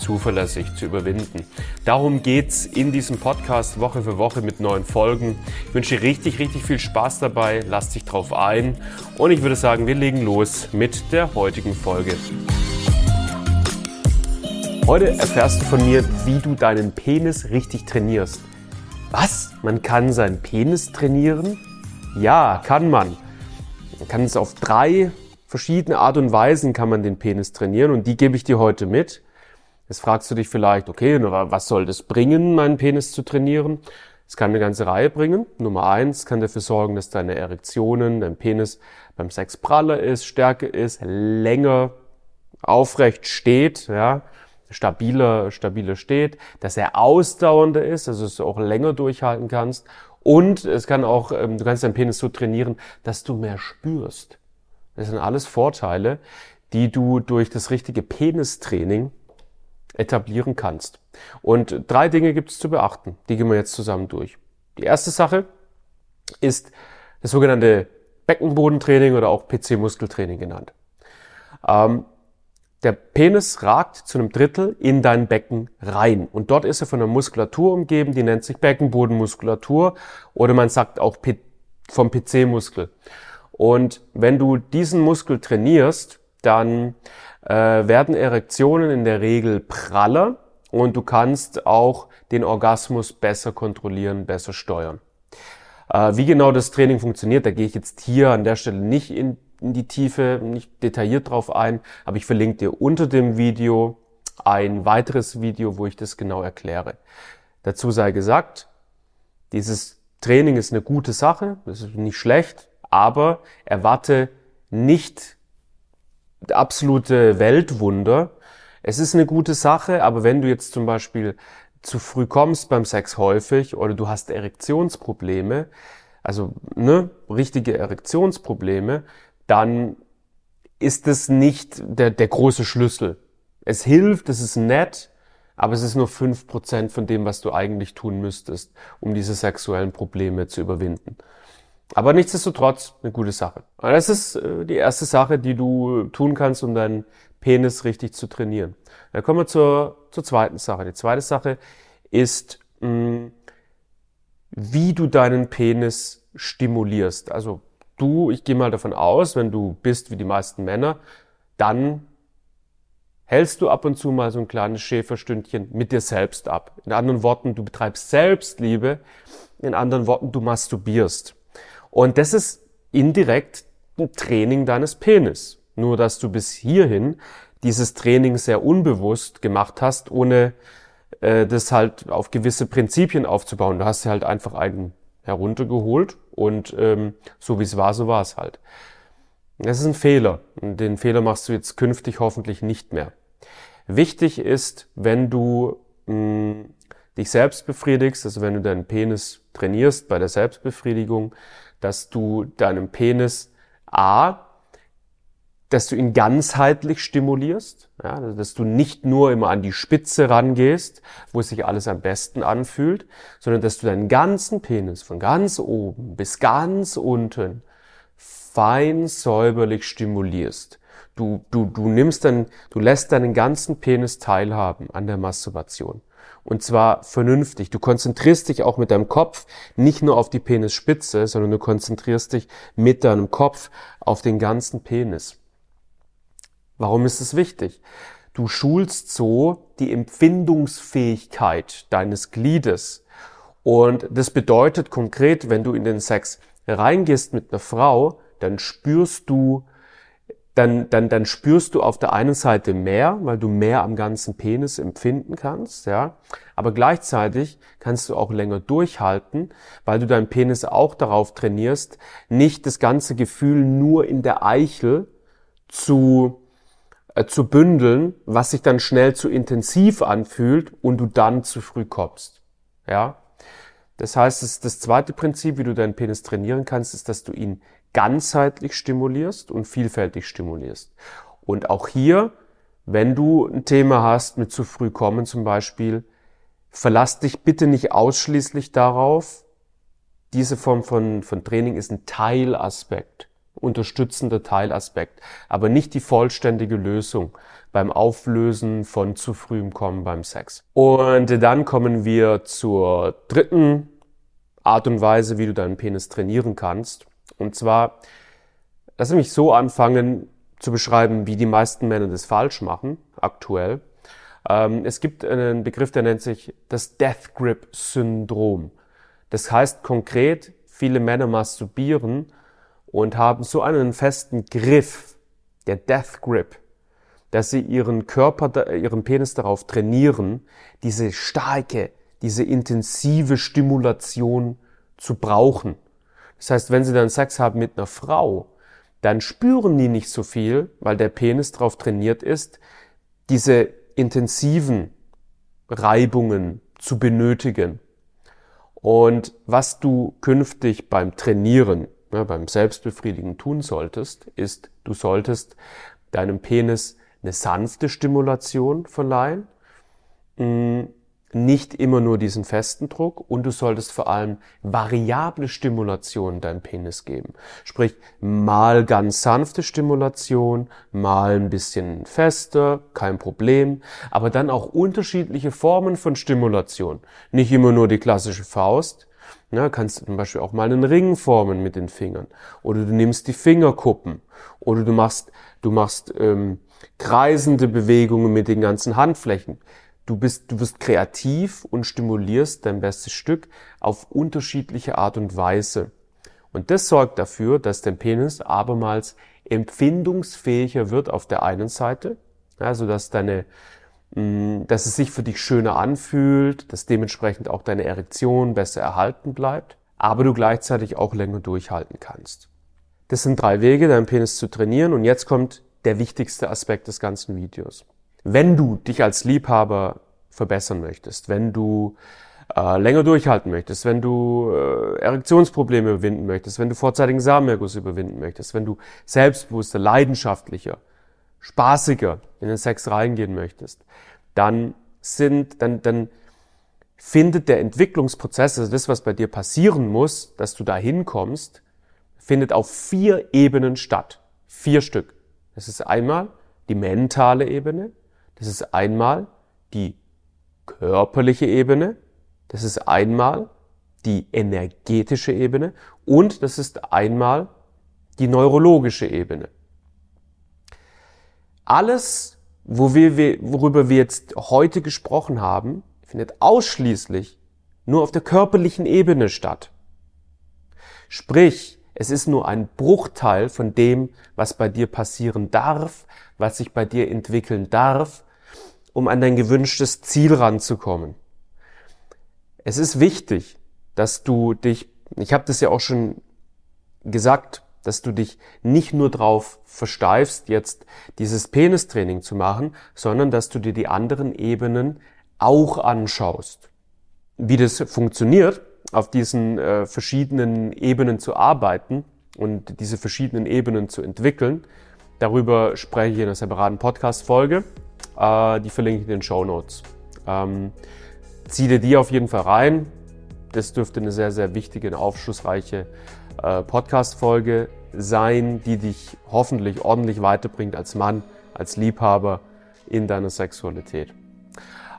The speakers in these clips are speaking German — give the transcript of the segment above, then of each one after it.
zuverlässig zu überwinden. Darum geht's in diesem Podcast Woche für Woche mit neuen Folgen. Ich wünsche dir richtig, richtig viel Spaß dabei. Lass dich drauf ein. Und ich würde sagen, wir legen los mit der heutigen Folge. Heute erfährst du von mir, wie du deinen Penis richtig trainierst. Was? Man kann seinen Penis trainieren? Ja, kann man. Man kann es auf drei verschiedene Art und Weisen kann man den Penis trainieren und die gebe ich dir heute mit. Jetzt fragst du dich vielleicht, okay, was soll das bringen, meinen Penis zu trainieren? Es kann eine ganze Reihe bringen. Nummer eins kann dafür sorgen, dass deine Erektionen, dein Penis beim Sex praller ist, stärker ist, länger aufrecht steht, ja, stabiler, stabiler steht, dass er ausdauernder ist, also dass du auch länger durchhalten kannst. Und es kann auch, ähm, du kannst deinen Penis so trainieren, dass du mehr spürst. Das sind alles Vorteile, die du durch das richtige Penistraining etablieren kannst. Und drei Dinge gibt es zu beachten. Die gehen wir jetzt zusammen durch. Die erste Sache ist das sogenannte Beckenbodentraining oder auch PC-Muskeltraining genannt. Ähm, der Penis ragt zu einem Drittel in dein Becken rein. Und dort ist er von einer Muskulatur umgeben, die nennt sich Beckenbodenmuskulatur oder man sagt auch vom PC-Muskel. Und wenn du diesen Muskel trainierst, dann äh, werden Erektionen in der Regel praller und du kannst auch den Orgasmus besser kontrollieren, besser steuern. Äh, wie genau das Training funktioniert, da gehe ich jetzt hier an der Stelle nicht in, in die Tiefe, nicht detailliert drauf ein, aber ich verlinke dir unter dem Video ein weiteres Video, wo ich das genau erkläre. Dazu sei gesagt, dieses Training ist eine gute Sache, das ist nicht schlecht, aber erwarte nicht absolute Weltwunder. Es ist eine gute Sache, aber wenn du jetzt zum Beispiel zu früh kommst beim Sex häufig oder du hast Erektionsprobleme, also ne, richtige Erektionsprobleme, dann ist es nicht der, der große Schlüssel. Es hilft, es ist nett, aber es ist nur fünf Prozent von dem, was du eigentlich tun müsstest, um diese sexuellen Probleme zu überwinden. Aber nichtsdestotrotz eine gute Sache. Das ist äh, die erste Sache, die du tun kannst, um deinen Penis richtig zu trainieren. Dann kommen wir zur, zur zweiten Sache. Die zweite Sache ist, wie du deinen Penis stimulierst. Also du, ich gehe mal davon aus, wenn du bist wie die meisten Männer, dann hältst du ab und zu mal so ein kleines Schäferstündchen mit dir selbst ab. In anderen Worten, du betreibst Selbstliebe. In anderen Worten, du masturbierst. Und das ist indirekt ein Training deines Penis. Nur dass du bis hierhin dieses Training sehr unbewusst gemacht hast, ohne äh, das halt auf gewisse Prinzipien aufzubauen. Du hast halt einfach einen heruntergeholt und ähm, so wie es war, so war es halt. Das ist ein Fehler. Den Fehler machst du jetzt künftig hoffentlich nicht mehr. Wichtig ist, wenn du mh, dich selbst befriedigst, also wenn du deinen Penis trainierst bei der Selbstbefriedigung, dass du deinem Penis A, dass du ihn ganzheitlich stimulierst, ja, also dass du nicht nur immer an die Spitze rangehst, wo sich alles am besten anfühlt, sondern dass du deinen ganzen Penis von ganz oben bis ganz unten fein säuberlich stimulierst. Du, du, du nimmst dann, du lässt deinen ganzen Penis teilhaben an der Masturbation. Und zwar vernünftig. Du konzentrierst dich auch mit deinem Kopf nicht nur auf die Penisspitze, sondern du konzentrierst dich mit deinem Kopf auf den ganzen Penis. Warum ist es wichtig? Du schulst so die Empfindungsfähigkeit deines Gliedes. Und das bedeutet konkret, wenn du in den Sex reingehst mit einer Frau, dann spürst du dann, dann, dann spürst du auf der einen Seite mehr, weil du mehr am ganzen Penis empfinden kannst, ja. Aber gleichzeitig kannst du auch länger durchhalten, weil du deinen Penis auch darauf trainierst, nicht das ganze Gefühl nur in der Eichel zu, äh, zu bündeln, was sich dann schnell zu intensiv anfühlt und du dann zu früh kommst, ja. Das heißt, das, das zweite Prinzip, wie du deinen Penis trainieren kannst, ist, dass du ihn ganzheitlich stimulierst und vielfältig stimulierst. Und auch hier, wenn du ein Thema hast mit zu früh kommen zum Beispiel, verlass dich bitte nicht ausschließlich darauf. Diese Form von, von Training ist ein Teilaspekt, unterstützender Teilaspekt, aber nicht die vollständige Lösung beim Auflösen von zu frühem Kommen beim Sex. Und dann kommen wir zur dritten Art und Weise, wie du deinen Penis trainieren kannst. Und zwar, lass mich so anfangen zu beschreiben, wie die meisten Männer das falsch machen, aktuell. Ähm, es gibt einen Begriff, der nennt sich das Death Grip Syndrom. Das heißt konkret, viele Männer masturbieren und haben so einen festen Griff, der Death Grip, dass sie ihren Körper, ihren Penis darauf trainieren, diese starke, diese intensive Stimulation zu brauchen. Das heißt, wenn sie dann Sex haben mit einer Frau, dann spüren die nicht so viel, weil der Penis darauf trainiert ist, diese intensiven Reibungen zu benötigen. Und was du künftig beim Trainieren, ja, beim Selbstbefriedigen tun solltest, ist, du solltest deinem Penis eine sanfte Stimulation verleihen, mm, nicht immer nur diesen festen Druck und du solltest vor allem variable Stimulation deinem Penis geben. Sprich, mal ganz sanfte Stimulation, mal ein bisschen fester, kein Problem, aber dann auch unterschiedliche Formen von Stimulation. Nicht immer nur die klassische Faust, ja, kannst du zum Beispiel auch mal einen Ring formen mit den Fingern. Oder du nimmst die Fingerkuppen. Oder du machst, du machst ähm, kreisende Bewegungen mit den ganzen Handflächen. Du bist, du wirst kreativ und stimulierst dein bestes Stück auf unterschiedliche Art und Weise. Und das sorgt dafür, dass dein Penis abermals empfindungsfähiger wird auf der einen Seite, also dass deine, mm, dass es sich für dich schöner anfühlt, dass dementsprechend auch deine Erektion besser erhalten bleibt, aber du gleichzeitig auch länger durchhalten kannst. Das sind drei Wege, deinen Penis zu trainieren und jetzt kommt der wichtigste Aspekt des ganzen Videos. Wenn du dich als Liebhaber verbessern möchtest, wenn du äh, länger durchhalten möchtest, wenn du äh, Erektionsprobleme überwinden möchtest, wenn du vorzeitigen Samenerguss überwinden möchtest, wenn du selbstbewusster, leidenschaftlicher, spaßiger in den Sex reingehen möchtest, dann sind, dann, dann findet der Entwicklungsprozess, also das, was bei dir passieren muss, dass du da hinkommst, findet auf vier Ebenen statt. Vier Stück. Das ist einmal die mentale Ebene, das ist einmal die körperliche Ebene, das ist einmal die energetische Ebene und das ist einmal die neurologische Ebene. Alles, worüber wir jetzt heute gesprochen haben, findet ausschließlich nur auf der körperlichen Ebene statt. Sprich, es ist nur ein Bruchteil von dem, was bei dir passieren darf, was sich bei dir entwickeln darf, um an dein gewünschtes Ziel ranzukommen. Es ist wichtig, dass du dich, ich habe das ja auch schon gesagt, dass du dich nicht nur drauf versteifst, jetzt dieses Penistraining zu machen, sondern dass du dir die anderen Ebenen auch anschaust. Wie das funktioniert, auf diesen äh, verschiedenen Ebenen zu arbeiten und diese verschiedenen Ebenen zu entwickeln. Darüber spreche ich in einer separaten Podcast-Folge. Äh, die verlinke ich in den Show Notes. Ähm, zieh dir die auf jeden Fall rein. Das dürfte eine sehr, sehr wichtige und aufschlussreiche äh, Podcast-Folge sein, die dich hoffentlich ordentlich weiterbringt als Mann, als Liebhaber in deiner Sexualität.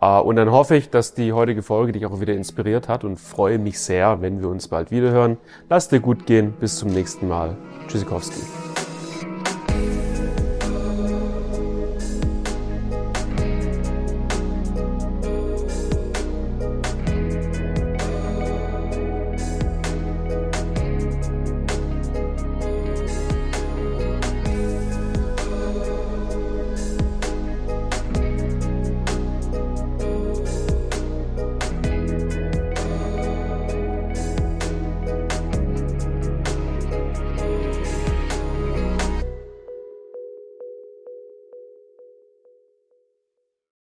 Äh, und dann hoffe ich, dass die heutige Folge dich auch wieder inspiriert hat und freue mich sehr, wenn wir uns bald wiederhören. Lass dir gut gehen. Bis zum nächsten Mal. Tschüssikowski.